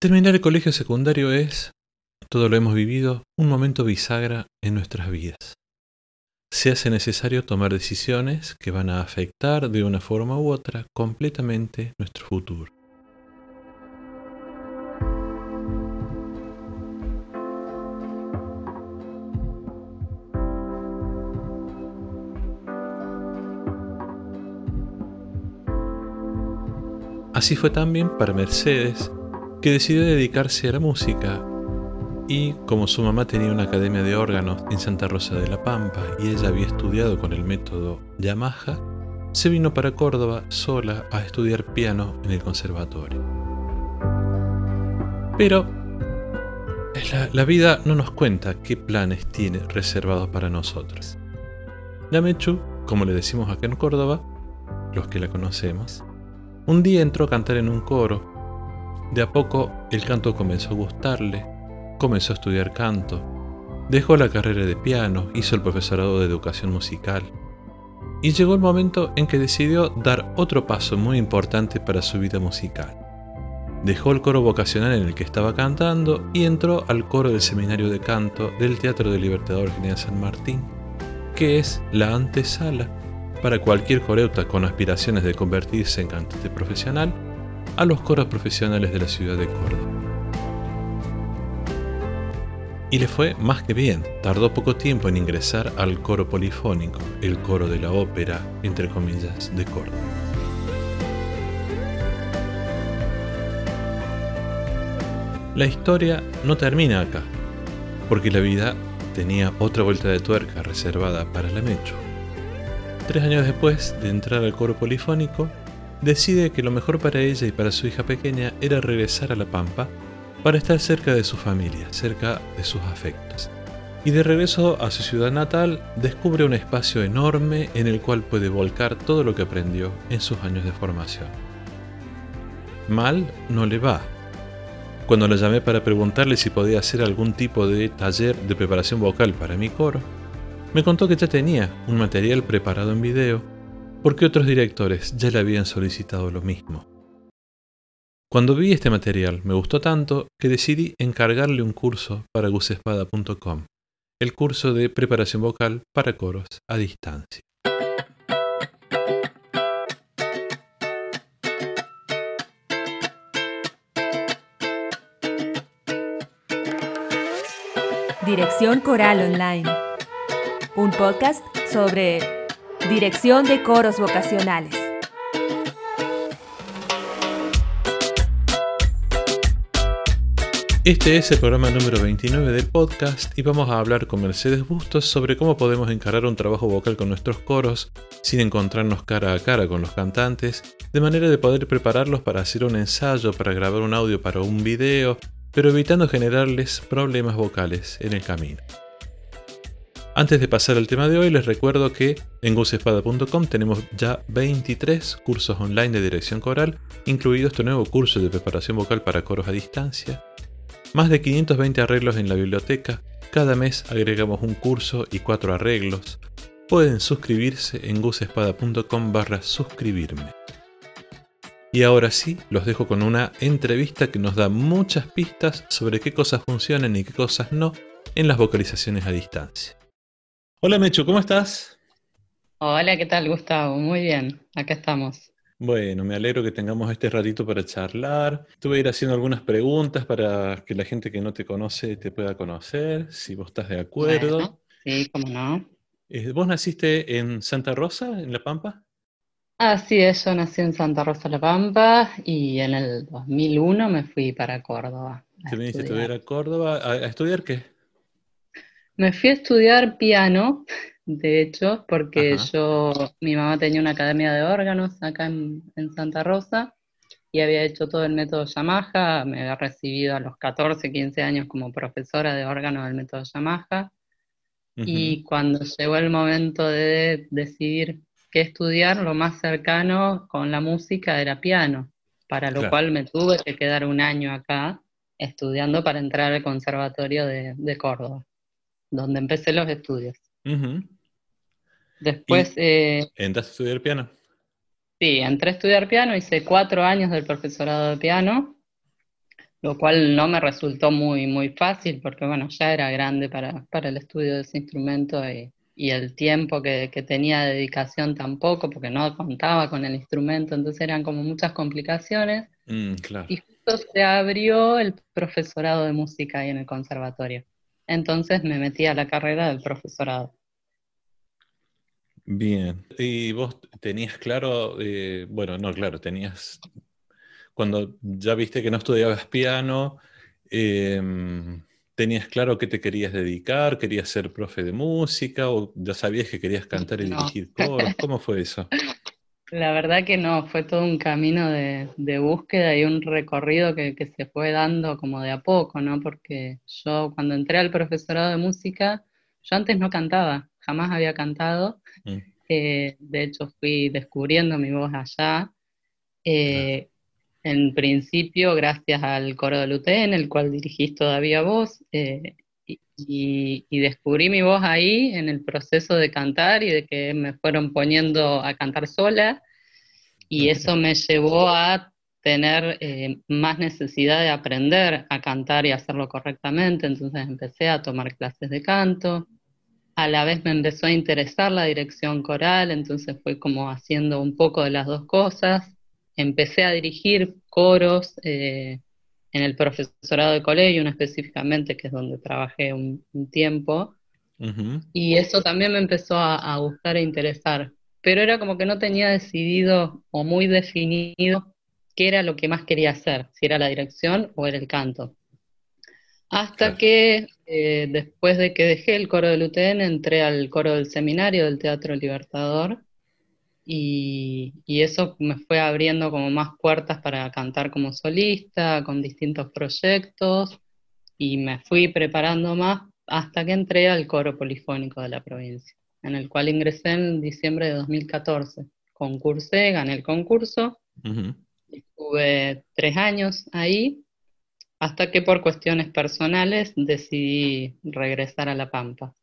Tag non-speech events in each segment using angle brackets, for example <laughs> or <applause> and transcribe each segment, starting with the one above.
Terminar el colegio secundario es, todo lo hemos vivido, un momento bisagra en nuestras vidas. Se hace necesario tomar decisiones que van a afectar de una forma u otra completamente nuestro futuro. Así fue también para Mercedes, que decidió dedicarse a la música y como su mamá tenía una academia de órganos en Santa Rosa de la Pampa y ella había estudiado con el método Yamaha, se vino para Córdoba sola a estudiar piano en el conservatorio. Pero la, vida no nos cuenta qué planes tiene reservados para nosotros. La Mechu, como le decimos acá en Córdoba, los que la conocemos, un día entró a cantar en un coro. De a poco el canto comenzó a gustarle, comenzó a estudiar canto, dejó la carrera de piano, hizo el profesorado de educación musical. Y llegó el momento en que decidió dar otro paso muy importante para su vida musical. Dejó el coro vocacional en el que estaba cantando y entró al coro del Seminario de Canto del Teatro del Libertador General San Martín, que es la antesala para cualquier coreuta con aspiraciones de convertirse en cantante profesional a los coros profesionales de la ciudad de Córdoba. Y le fue más que bien, tardó poco tiempo en ingresar al coro polifónico, el coro de la ópera, entre comillas, de Córdoba. La historia no termina acá, porque la vida tenía otra vuelta de tuerca reservada para la Mecho. Tres años después de entrar al coro polifónico, decide que lo mejor para ella y para su hija pequeña era regresar a La Pampa para estar cerca de su familia, cerca de sus afectos. Y de regreso a su ciudad natal, descubre un espacio enorme en el cual puede volcar todo lo que aprendió en sus años de formación. Mal no le va. Cuando la llamé para preguntarle si podía hacer algún tipo de taller de preparación vocal para mi coro, me contó que ya tenía un material preparado en video porque otros directores ya le habían solicitado lo mismo. Cuando vi este material me gustó tanto que decidí encargarle un curso para gusespada.com, el curso de preparación vocal para coros a distancia. Dirección Coral Online un podcast sobre dirección de coros vocacionales. Este es el programa número 29 del podcast y vamos a hablar con Mercedes Bustos sobre cómo podemos encarar un trabajo vocal con nuestros coros sin encontrarnos cara a cara con los cantantes, de manera de poder prepararlos para hacer un ensayo, para grabar un audio para un video, pero evitando generarles problemas vocales en el camino. Antes de pasar al tema de hoy, les recuerdo que en gusespada.com tenemos ya 23 cursos online de dirección coral, incluido este nuevo curso de preparación vocal para coros a distancia, más de 520 arreglos en la biblioteca, cada mes agregamos un curso y cuatro arreglos. Pueden suscribirse en gusespada.com barra suscribirme. Y ahora sí, los dejo con una entrevista que nos da muchas pistas sobre qué cosas funcionan y qué cosas no en las vocalizaciones a distancia. Hola Mecho, ¿cómo estás? Hola, ¿qué tal Gustavo? Muy bien, acá estamos. Bueno, me alegro que tengamos este ratito para charlar. Te voy a ir haciendo algunas preguntas para que la gente que no te conoce te pueda conocer, si vos estás de acuerdo. sí, cómo no. Eh, ¿Vos naciste en Santa Rosa, en La Pampa? Así es, yo nací en Santa Rosa, La Pampa, y en el 2001 me fui para Córdoba. ¿Te viniste a estudiar a Córdoba? ¿A estudiar qué? Me fui a estudiar piano, de hecho, porque yo, mi mamá tenía una academia de órganos acá en, Santa Rosa y había hecho todo el método Yamaha, me había recibido a los 14, 15 años como profesora de órgano del método Yamaha. Y cuando llegó el momento de decidir qué estudiar, lo más cercano con la música era piano, para lo cual me tuve que quedar un año acá estudiando para entrar al Conservatorio de Córdoba donde empecé los estudios. Después... Eh, ¿Entraste a estudiar piano? Sí, entré a estudiar piano, hice cuatro años del profesorado de piano. lo cual no me resultó muy, muy fácil porque, bueno, ya era grande para, el estudio de ese instrumento y, el tiempo que, tenía de dedicación tampoco, porque no contaba con el instrumento, entonces eran como muchas complicaciones. Mm, y justo se abrió el profesorado de música ahí en el conservatorio. Entonces me metí a la carrera del profesorado. Bien. ¿Y vos tenías claro, eh, bueno, no, claro, tenías, cuando ya viste que no estudiabas piano, em, ¿tenías claro qué te querías dedicar? ¿Querías ser profe de música? ¿O ya sabías que querías cantar y dirigir coros? ¿Cómo fue eso? <laughs> La verdad que no, fue todo un camino de, búsqueda y un recorrido que, se fue dando como de a poco, ¿no? Porque yo cuando entré al profesorado de música, yo antes no cantaba, jamás había cantado. Mm. Eh, de hecho, fui descubriendo mi voz allá. Eh, en principio, gracias al coro de UTN, el cual dirigís todavía vos, eh, y, descubrí mi voz ahí en el proceso de cantar y de que me fueron poniendo a cantar sola. Y eso me llevó a tener eh, más necesidad de aprender a cantar y hacerlo correctamente, entonces empecé a tomar clases de canto, a la vez me empezó a interesar la dirección coral, entonces fue como haciendo un poco de las dos cosas, empecé a dirigir coros, eh, en el profesorado de colegio, específicamente, que es donde trabajé un, tiempo. Y eso también me empezó a, gustar e interesar. Pero era como que no tenía decidido o muy definido qué era lo que más quería hacer, si era la dirección o era el canto. Hasta que eh, después de que dejé el coro del UTN, entré al coro del seminario del Teatro Libertador y, eso me fue abriendo como más puertas para cantar como solista, con distintos proyectos, y me fui preparando más hasta que entré al coro polifónico de la provincia, en el cual ingresé en diciembre de 2014. Concursé, gané el concurso, estuve tres años ahí, hasta que por cuestiones personales decidí regresar a La Pampa.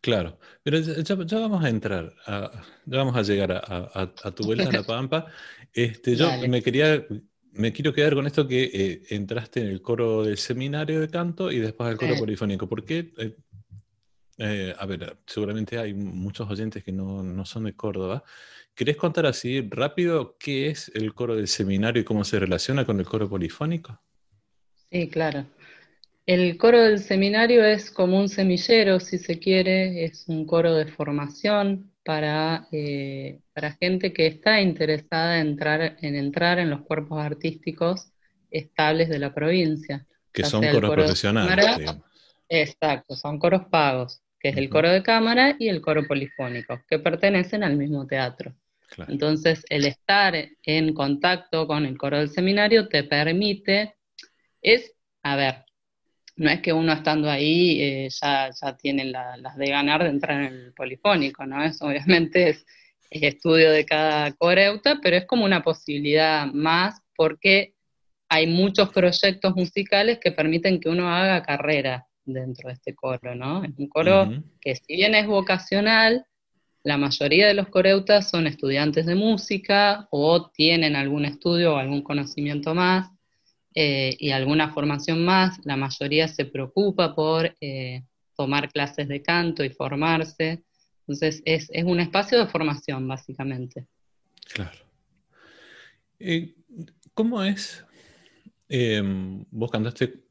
Claro, pero ya, vamos a entrar, ya vamos a llegar a, tu vuelta a La <laughs> Pampa. Este, yo me quería, me quiero quedar con esto que eh, entraste en el coro del seminario de canto y después al coro polifónico. ¿Por qué? Eh, eh, a ver, seguramente hay muchos oyentes que no, no, son de Córdoba. ¿Querés contar así rápido qué es el coro del seminario y cómo se relaciona con el coro polifónico? Sí, claro. El coro del seminario es como un semillero, si se quiere, es un coro de formación para, eh, para gente que está interesada en entrar, en entrar en los cuerpos artísticos estables de la provincia. Que son coros profesionales. exacto, son coros pagos, que es el coro de cámara y el coro polifónico, que pertenecen al mismo teatro. Entonces, el estar en contacto con el coro del seminario te permite, es, a ver, no es que uno estando ahí eh, ya, ya tiene las de ganar de entrar en el polifónico, ¿no? Es, obviamente es, estudio de cada coreuta, pero es como una posibilidad más porque hay muchos proyectos musicales que permiten que uno haga carrera dentro de este coro, ¿no? Es un coro que si bien es vocacional, la mayoría de los coreutas son estudiantes de música o tienen algún estudio o algún conocimiento más, eh, y alguna formación más, la mayoría se preocupa por eh, tomar clases de canto y formarse. Entonces es, un espacio de formación, básicamente. Claro. Eh, ¿Cómo es? Em, vos cantaste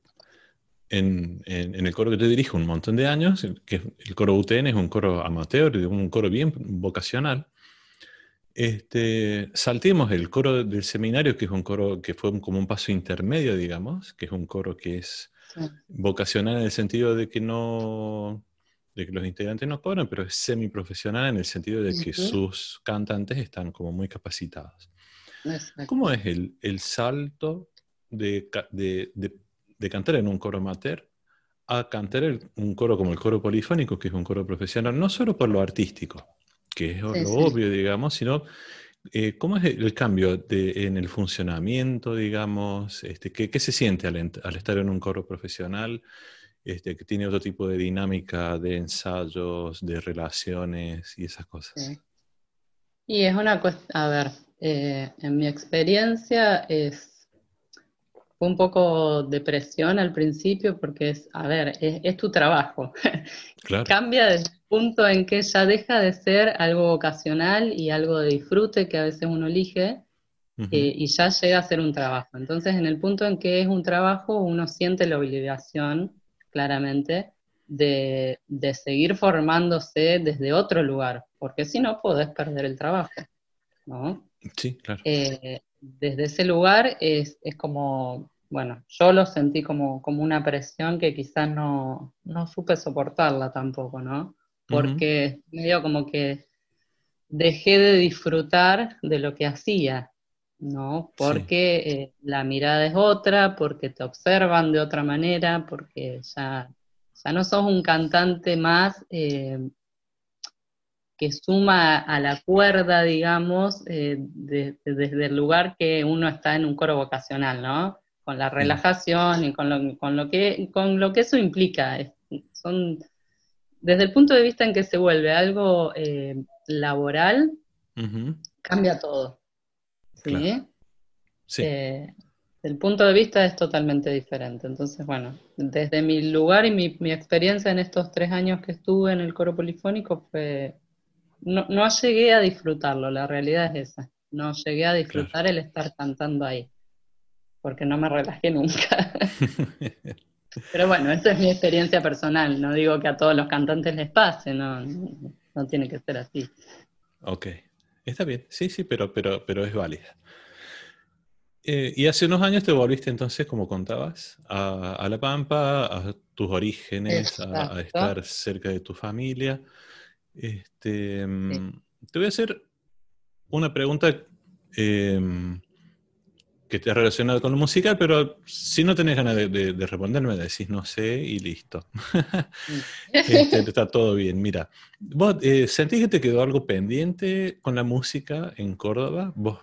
en, el coro que te dirijo un montón de años, que el coro UTN es un coro amateur, un coro bien vocacional. Este, saltemos el coro del seminario, que es un coro que fue como un paso intermedio, digamos, que es un coro que es vocacional en el sentido de que no, de que los integrantes no cobran, pero es semiprofesional en el sentido de que sus cantantes están como muy capacitados. ¿Cómo es el, el salto de, de, de, cantar en un coro amateur a cantar un coro como el coro polifónico, que es un coro profesional, no solo por lo artístico, que es lo obvio, digamos, sino eh, cómo es el cambio en el funcionamiento, digamos, este, ¿qué, se siente al, estar en un coro profesional este, que tiene otro tipo de dinámica de ensayos, de relaciones y esas cosas? Y es una cuestión, a ver, eh, en mi experiencia es, fue un poco depresión al principio porque es, a ver, es, tu trabajo. <laughs> Cambia desde el punto en que ya deja de ser algo ocasional y algo de disfrute que a veces uno elige eh, y ya llega a ser un trabajo. Entonces, en el punto en que es un trabajo, uno siente la obligación, claramente, de, seguir formándose desde otro lugar, porque si no, podés perder el trabajo. ¿no? Sí, claro. Eh, desde ese lugar es, como, bueno, yo lo sentí como, como una presión que quizás no, no supe soportarla tampoco, ¿no? Porque medio como que dejé de disfrutar de lo que hacía, ¿no? Porque eh, la mirada es otra, porque te observan de otra manera, porque ya, ya no sos un cantante más eh, que suma a la cuerda, digamos, eh, desde el lugar que uno está en un coro vocacional, ¿no? Con la relajación y con lo, con lo, que, con lo que eso implica. son, desde el punto de vista en que se vuelve algo eh, laboral, cambia todo. ¿sí? sí. Eh, el punto de vista es totalmente diferente. Entonces, bueno, desde mi lugar y mi, mi, experiencia en estos tres años que estuve en el coro polifónico fue no, no llegué a disfrutarlo, la realidad es esa. No llegué a disfrutar el estar cantando ahí, porque no me relajé nunca. <laughs> Pero bueno, esa es mi experiencia personal, no digo que a todos los cantantes les pase, no, no tiene que ser así. Ok, está bien, sí, sí, pero, pero, pero es válida. Eh, y hace unos años te volviste entonces, como contabas, a, La Pampa, a tus orígenes, a, estar cerca de tu familia. Este, mm, Te voy a hacer una pregunta em, que te ha relacionado con lo musical, pero si no tenés ganas de, de, responderme, decís no sé y listo. <laughs> Este, <laughs> está todo bien. Mira, ¿vos eh, sentís que te quedó algo pendiente con la música en Córdoba? ¿Vos,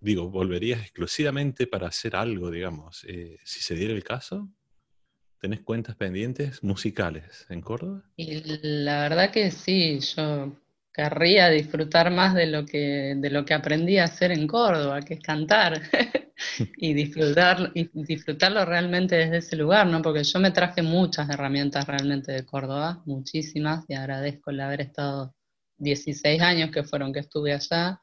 digo, volverías exclusivamente para hacer algo, digamos, eh, si se diera el caso? ¿Tenés cuentas pendientes musicales en Córdoba? Y la verdad que sí, yo querría disfrutar más de lo que, de lo que aprendí a hacer en Córdoba, que es cantar, <laughs> y, disfrutar, y disfrutarlo realmente desde ese lugar, ¿no? Porque yo me traje muchas herramientas realmente de Córdoba, muchísimas, y agradezco el haber estado 16 años que fueron que estuve allá,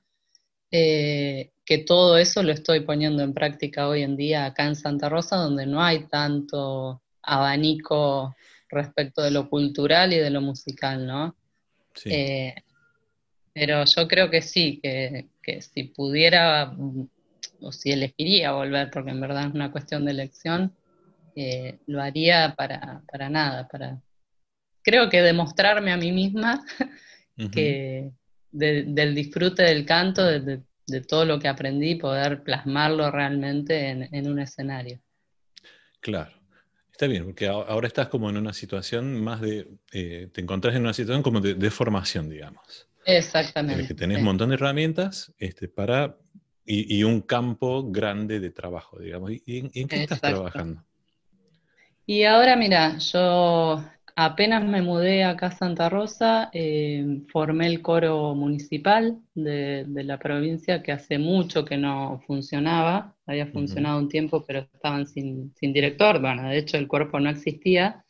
eh, que todo eso lo estoy poniendo en práctica hoy en día acá en Santa Rosa, donde no hay tanto abanico respecto de lo cultural y de lo musical, ¿no? Sí. Eh, pero yo creo que sí, que, si pudiera o si elegiría volver, porque en verdad es una cuestión de elección, eh, lo haría para, nada, para creo que demostrarme a mí misma <laughs> que del disfrute del canto, de, todo lo que aprendí, poder plasmarlo realmente en un escenario. Claro. Está bien, porque ahora estás como en una situación más de, eh, te encontrás en una situación como de, formación, digamos. Exactamente. que tenés un montón de herramientas este, para, y, un campo grande de trabajo, digamos. ¿Y, en, qué estás trabajando? Y ahora, mira, yo Apenas me mudé acá a Santa Rosa, eh, formé el coro municipal de, la provincia que hace mucho que no funcionaba, había funcionado un tiempo pero estaban sin, director, bueno, de hecho el cuerpo no existía,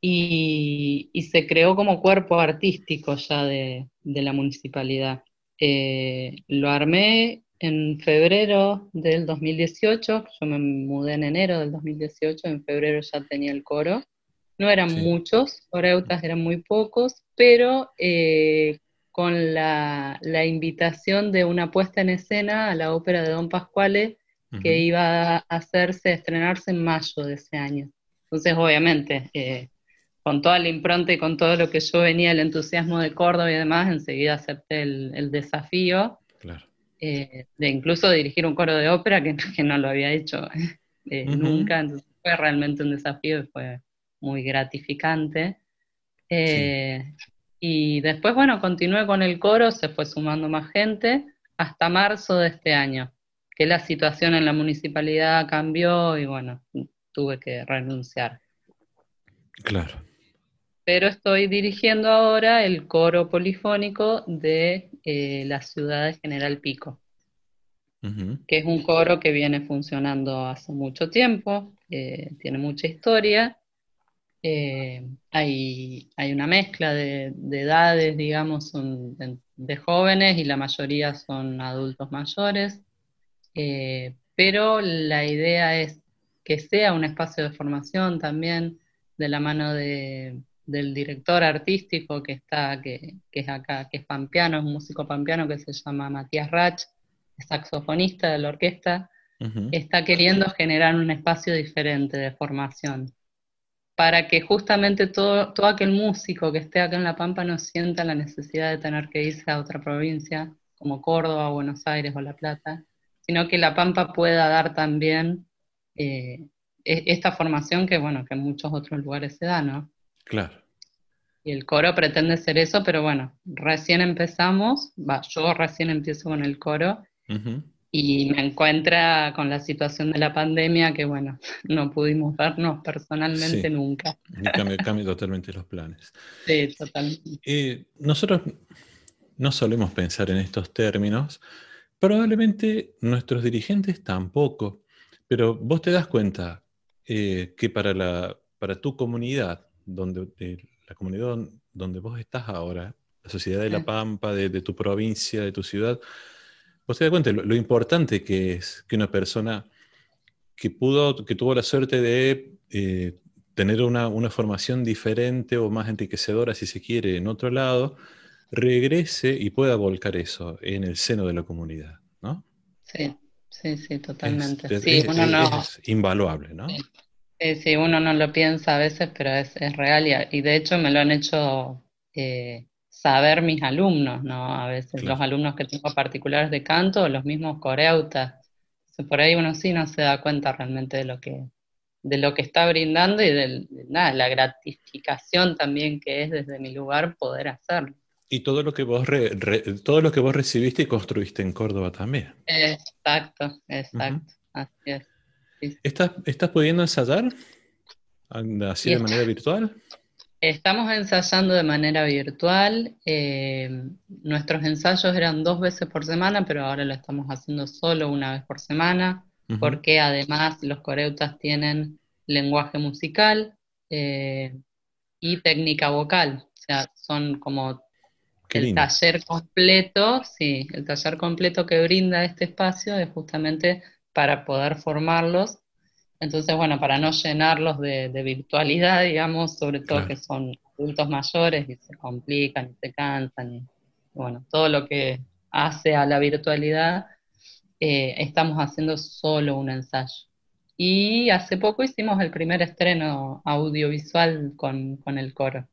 y, se creó como cuerpo artístico ya de, la municipalidad. Eh, lo armé en febrero del 2018, yo me mudé en enero del 2018, en febrero ya tenía el coro. No eran muchos, oreutas eran muy pocos, pero eh, con la, invitación de una puesta en escena a la ópera de Don Pascuale, que iba a hacerse, estrenarse en mayo de ese año. Entonces, obviamente, eh, con toda la impronta y con todo lo que yo venía, el entusiasmo de Córdoba y demás, enseguida acepté el, desafío eh, de incluso dirigir un coro de ópera que, no lo había hecho <laughs> nunca, entonces fue realmente un desafío y fue muy gratificante. Eh, y después, bueno, continué con el coro, se fue sumando más gente hasta marzo de este año, que la situación en la municipalidad cambió y bueno, tuve que renunciar. Claro. Pero estoy dirigiendo ahora el coro polifónico de eh, la ciudad de General Pico. que es un coro que viene funcionando hace mucho tiempo, tiene mucha historia. Eh, hay, hay, una mezcla de, edades, digamos, son de, jóvenes y la mayoría son adultos mayores, eh, pero la idea es que sea un espacio de formación también de la mano del director artístico que está, que, que, es acá, que es pampeano, es un músico pampeano que se llama Matías Rach, saxofonista de la orquesta, está queriendo generar un espacio diferente de formación, para que justamente todo, todo aquel músico que esté acá en La Pampa no sienta la necesidad de tener que irse a otra provincia, como Córdoba, Buenos Aires o La Plata, sino que La Pampa pueda dar también eh, e, esta formación que, bueno, que en muchos otros lugares se da, ¿no? Claro. Y el coro pretende ser eso, pero bueno, recién empezamos, va, yo recién empiezo con el coro y me encuentra con la situación de la pandemia que, bueno, <laughs> no pudimos vernos personalmente nunca. Cambia, <laughs> cambia totalmente los planes. Sí, totalmente. Eh, nosotros no solemos pensar en estos términos, probablemente nuestros dirigentes tampoco, pero vos te das cuenta eh, que para, la, para tu comunidad, donde, eh, la comunidad donde vos estás ahora, la sociedad de La Pampa, de, de tu provincia, de tu ciudad, Vos te das cuenta lo, importante que es que una persona que pudo, que tuvo la suerte de eh, tener una, formación diferente o más enriquecedora, si se quiere, en otro lado, regrese y pueda volcar eso en el seno de la comunidad, ¿no? Sí, sí, sí, totalmente. sí, uno no, es invaluable, ¿no? Sí, sí, uno no lo piensa a veces, pero es, real y, y, de hecho me lo han hecho eh, saber mis alumnos, ¿no? A veces los alumnos que tengo particulares de canto, los mismos coreutas. Por ahí uno sí no se da cuenta realmente de lo que, de lo que está brindando y de, nada, la gratificación también que es desde mi lugar poder hacerlo. Y todo lo que vos todo lo que vos recibiste y construiste en Córdoba también. Exacto, exacto. Así es. ¿Estás, ¿Estás pudiendo ensayar así de manera virtual? Estamos ensayando de manera virtual. Eh, nuestros ensayos eran dos veces por semana, pero ahora lo estamos haciendo solo una vez por semana, porque además los coreutas tienen lenguaje musical eh, y técnica vocal. O sea, son como el taller completo, sí, el taller completo que brinda este espacio es justamente para poder formarlos entonces, bueno, para no llenarlos de, virtualidad, digamos, sobre todo que son adultos mayores y se complican y se cansan, y bueno, todo lo que hace a la virtualidad, eh, estamos haciendo solo un ensayo. Y hace poco hicimos el primer estreno audiovisual con, el coro,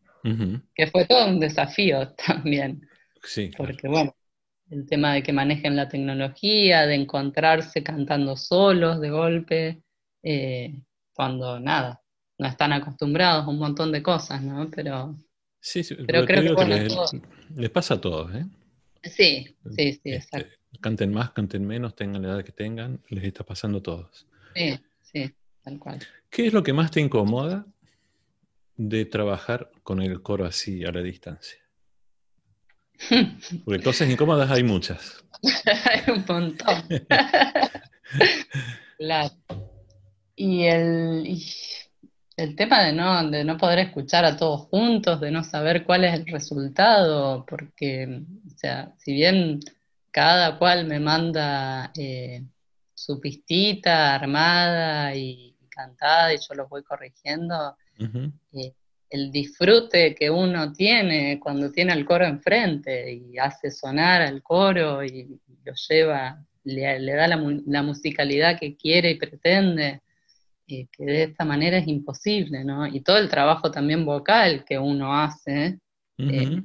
que fue todo un desafío <laughs> también. Sí, Porque, bueno, el tema de que manejen la tecnología, de encontrarse cantando solos de golpe, eh, cuando nada, no están acostumbrados a un montón de cosas, ¿no? Pero, sí, pero creo que, les, pasa a todos, ¿eh? Sí, sí, sí, este, exacto. Canten más, canten menos, tengan la edad que tengan, les está pasando a todos. Sí, sí, tal cual. ¿Qué es lo que más te incomoda de trabajar con el coro así a la distancia? Porque cosas incómodas hay muchas. <laughs> hay un montón. <laughs> claro. Y el, el tema de no, de no poder escuchar a todos juntos, de no saber cuál es el resultado, porque, o sea, si bien cada cual me manda eh, su pistita armada y cantada y yo los voy corrigiendo, eh, el disfrute que uno tiene cuando tiene al coro enfrente y hace sonar al coro y lo lleva, le, da la, la musicalidad que quiere y pretende que de esta manera es imposible, ¿no? Y todo el trabajo también vocal que uno hace eh,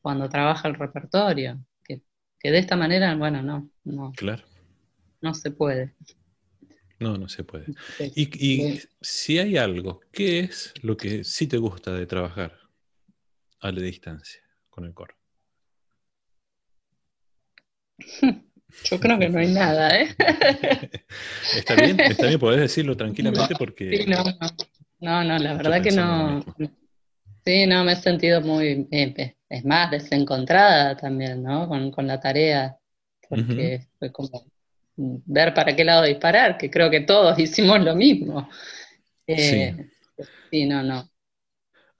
cuando trabaja el repertorio, que, de esta manera, bueno, no, no, claro. no se puede. No, no se puede. y, si hay algo, ¿qué es lo que sí te gusta de trabajar a la distancia con el coro? <laughs> Yo creo que no hay nada, ¿eh? <laughs> está bien, está bien, podés decirlo tranquilamente porque... Sí, no, no, no, la verdad que no. Sí, no, me he sentido muy, eh, es más, desencontrada también, ¿no? Con, la tarea. porque fue como ver para qué lado disparar, que creo que todos <laughs> hicimos lo mismo. sí. sí, no, no.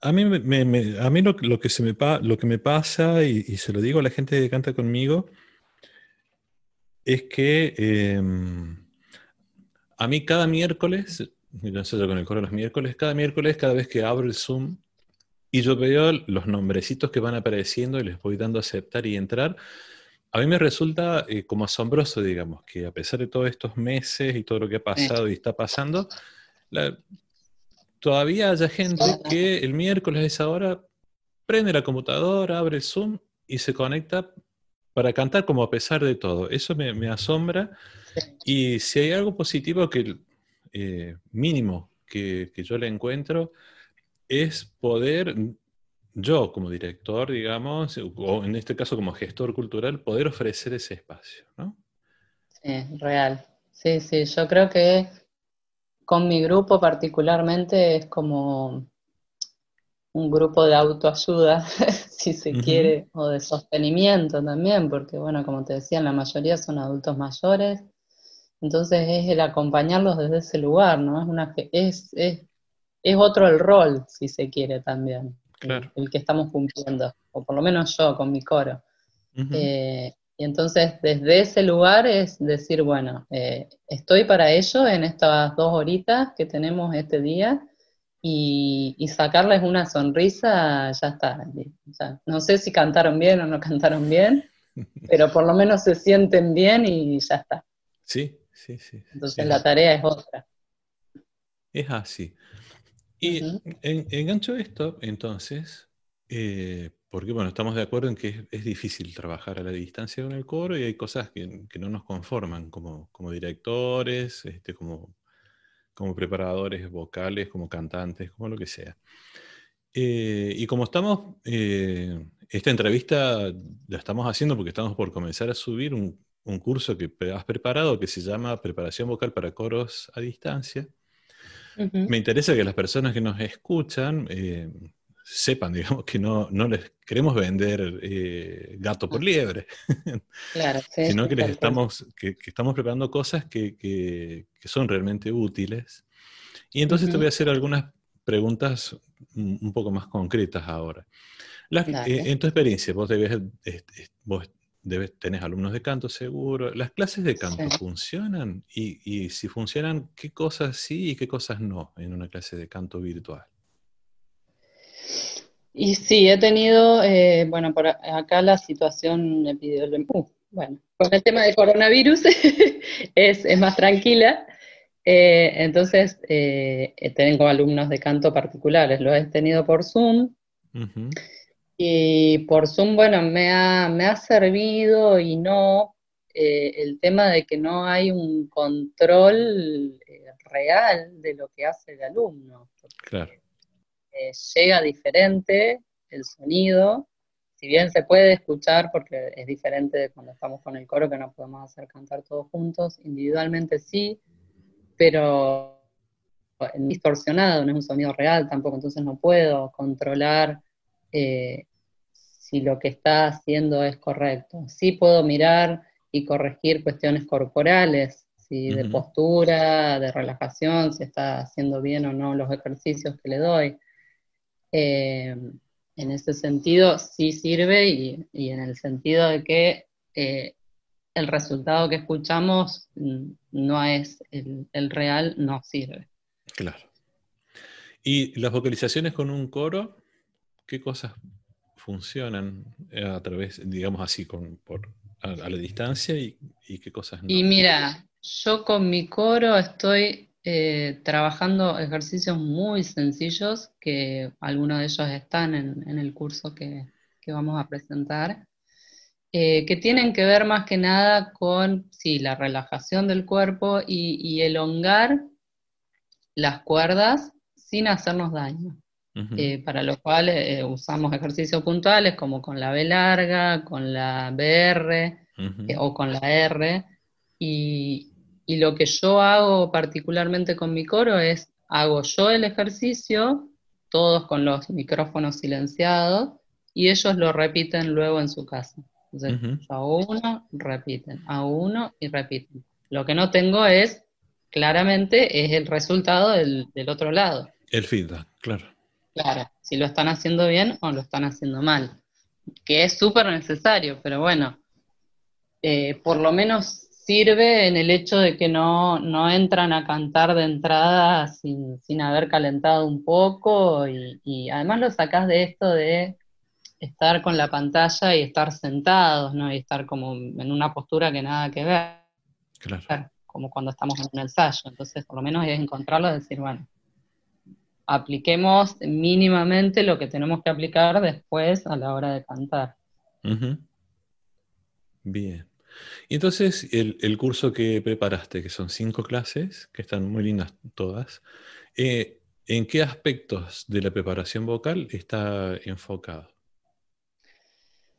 A mí, a mí lo, que se me lo que me pasa, y, se lo digo a la gente que canta conmigo, es que em, a mí cada miércoles, sé con el coro los miércoles, cada miércoles, cada vez que abro el Zoom y yo veo los nombrecitos que van apareciendo y les voy dando a aceptar y entrar, a mí me resulta eh, como asombroso, digamos, que a pesar de todos estos meses y todo lo que ha pasado y está pasando, todavía haya gente que el miércoles a esa hora prende la computadora, abre el Zoom y se conecta para cantar como a pesar de todo. Eso me, asombra. Y si hay algo positivo que eh, mínimo que, yo le encuentro, es poder, yo como director, digamos, o en este caso como gestor cultural, poder ofrecer ese espacio, ¿no? Sí, real. Sí, sí, yo creo que con mi grupo particularmente es como un grupo de autoayuda, <laughs> si se quiere, o de sostenimiento también, porque bueno, como te decía, la mayoría son adultos mayores, entonces es el acompañarlos desde ese lugar, ¿no? Es, una, es, es, es otro el rol, si se quiere también, el, que estamos cumpliendo, o por lo menos yo con mi coro. Y entonces desde ese lugar es decir, bueno, eh, estoy para ello en estas dos horitas que tenemos este día y, sacarles una sonrisa, ya está. no sé si cantaron bien o no cantaron bien, <laughs> pero por lo menos se sienten bien y ya está. Sí, sí, sí. Entonces la tarea es otra. Es así. Y en, engancho esto, entonces, eh, porque bueno, estamos de acuerdo en que es, difícil trabajar a la distancia con el coro y hay cosas que, no nos conforman como, como directores, este, como, como preparadores vocales, como cantantes, como lo que sea. Eh, y como estamos, eh, esta entrevista la estamos haciendo porque estamos por comenzar a subir un, un, curso que has preparado que se llama Preparación Vocal para Coros a Distancia. Me interesa que las personas que nos escuchan eh, sepan, <laughs> digamos, que no, no les queremos vender eh, gato por liebre, <laughs> claro, sino que les estamos, que, estamos preparando cosas que, que, son realmente útiles. Y entonces te voy a hacer algunas preguntas un poco más concretas ahora. Eh, en tu experiencia, vos debes, vos debes, tenés alumnos de canto seguro. ¿Las clases de canto funcionan? Y, y si funcionan, ¿qué cosas sí y qué cosas no en una clase de canto virtual? Y sí, he tenido, eh, bueno, por acá la situación epidemiológica, uh, bueno, con el tema del coronavirus <laughs> es, más tranquila. Eh, entonces, eh, tengo alumnos de canto particulares, lo he tenido por Zoom. Y por Zoom, bueno, me ha, me ha servido y no el tema de que no hay un control real de lo que hace el alumno. Claro. Eh, llega diferente el sonido, si bien se puede escuchar porque es diferente de cuando estamos con el coro que no podemos hacer cantar todos juntos, individualmente sí, pero distorsionado, no es un sonido real tampoco, entonces no puedo controlar eh, si lo que está haciendo es correcto. Sí puedo mirar y corregir cuestiones corporales, si de postura, de relajación, si está haciendo bien o no los ejercicios que le doy. Eh, en ese sentido sí sirve y, en el sentido de que eh, el resultado que escuchamos no es el, real, no sirve. Claro. ¿Y las vocalizaciones con un coro, qué cosas funcionan eh, a través, digamos así, con, por, a, la distancia y, y, qué cosas no? Y mira, yo con mi coro estoy eh, trabajando ejercicios muy sencillos, que algunos de ellos están en, el curso que, vamos a presentar, eh, que tienen que ver más que nada con sí, la relajación del cuerpo y, elongar las cuerdas sin hacernos daño. Eh, para lo cual usamos ejercicios puntuales como con la B larga, con la BR o con la R, y, y lo que yo hago particularmente con mi coro es, hago yo el ejercicio, todos con los micrófonos silenciados, y ellos lo repiten luego en su casa. Entonces, yo hago uno, repiten, hago uno y repiten. Lo que no tengo es, claramente, es el resultado del, otro lado. El feedback, claro. Claro, si lo están haciendo bien o lo están haciendo mal. Que es súper necesario, pero bueno, eh, por lo menos sirve en el hecho de que no, no entran a cantar de entrada sin, sin haber calentado un poco y, y, además lo sacás de esto de estar con la pantalla y estar sentados, ¿no? Y estar como en una postura que nada que ver. Claro. Como cuando estamos en un ensayo. Entonces, por lo menos es encontrarlo y decir, bueno, apliquemos mínimamente lo que tenemos que aplicar después a la hora de cantar. Bien. Y entonces el, curso que preparaste, que son cinco clases, que están muy lindas todas, eh, ¿en qué aspectos de la preparación vocal está enfocado?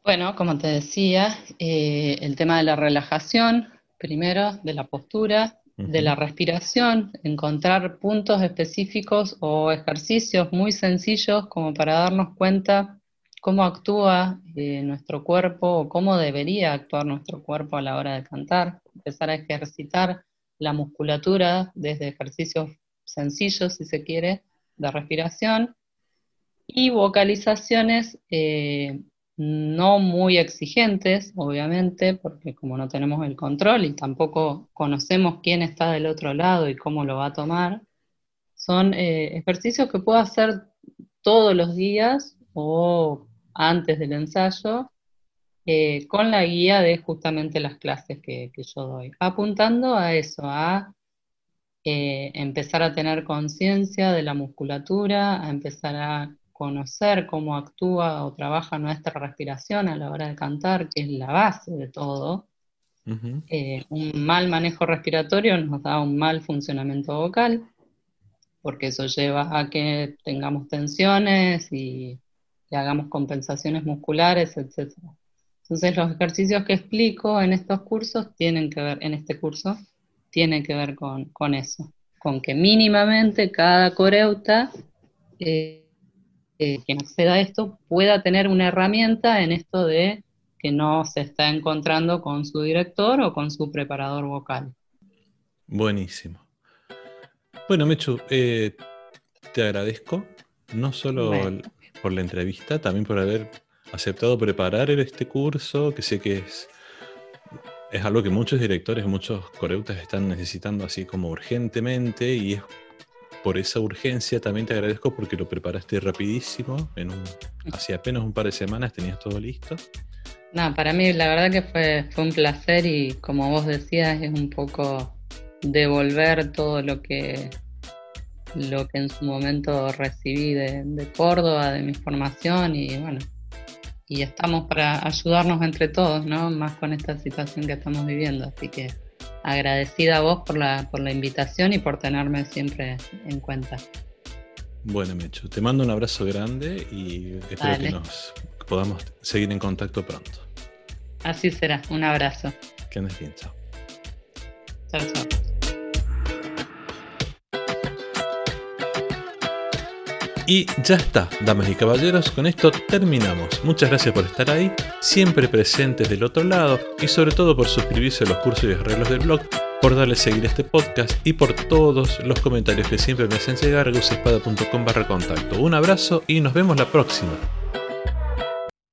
Bueno, como te decía, eh, el tema de la relajación, primero, de la postura, de la respiración, encontrar puntos específicos o ejercicios muy sencillos como para darnos cuenta cómo actúa eh, nuestro cuerpo o cómo debería actuar nuestro cuerpo a la hora de cantar, empezar a ejercitar la musculatura desde ejercicios sencillos, si se quiere, de respiración y vocalizaciones eh, no muy exigentes, obviamente, porque como no tenemos el control y tampoco conocemos quién está del otro lado y cómo lo va a tomar, son eh, ejercicios que puedo hacer todos los días o antes del ensayo, eh, con la guía de justamente las clases que, yo doy, apuntando a eso, a eh, empezar a tener conciencia de la musculatura, a empezar a conocer cómo actúa o trabaja nuestra respiración a la hora de cantar, que es la base de todo. Eh, un mal manejo respiratorio nos da un mal funcionamiento vocal, porque eso lleva a que tengamos tensiones y, hagamos compensaciones musculares, etc. Entonces los ejercicios que explico en estos cursos tienen que ver, en este curso, tienen que ver con, eso, con que mínimamente cada coreuta eh, eh, quien acceda a esto pueda tener una herramienta en esto de que no se está encontrando con su director o con su preparador vocal. Buenísimo. Bueno, Mechu, eh, te agradezco no solo por la entrevista, también por haber aceptado preparar este curso, que sé que es, es algo que muchos directores, muchos coreutas están necesitando así como urgentemente y es por esa urgencia también te agradezco porque lo preparaste rapidísimo. En un, hace apenas un par de semanas tenías todo listo. No, para mí la verdad que fue, fue un placer y como vos decías es un poco devolver todo lo que lo que en su momento recibí de, de Córdoba, de mi formación y bueno, y estamos para ayudarnos entre todos, ¿no? Más con esta situación que estamos viviendo, así que agradecida a vos por la, por la invitación y por tenerme siempre en cuenta. Bueno, Mecho, te mando un abrazo grande y espero que nos podamos seguir en contacto pronto. Así será, un abrazo. Que andes bien, chao. Chao, chao. Y ya está, damas y caballeros, con esto terminamos. Muchas gracias por estar ahí, siempre presentes del otro lado y sobre todo por suscribirse a los cursos y arreglos del blog, por darle seguir a este podcast y por todos los comentarios que siempre me hacen llegar a gusespada.com barra contacto. Un abrazo y nos vemos la próxima.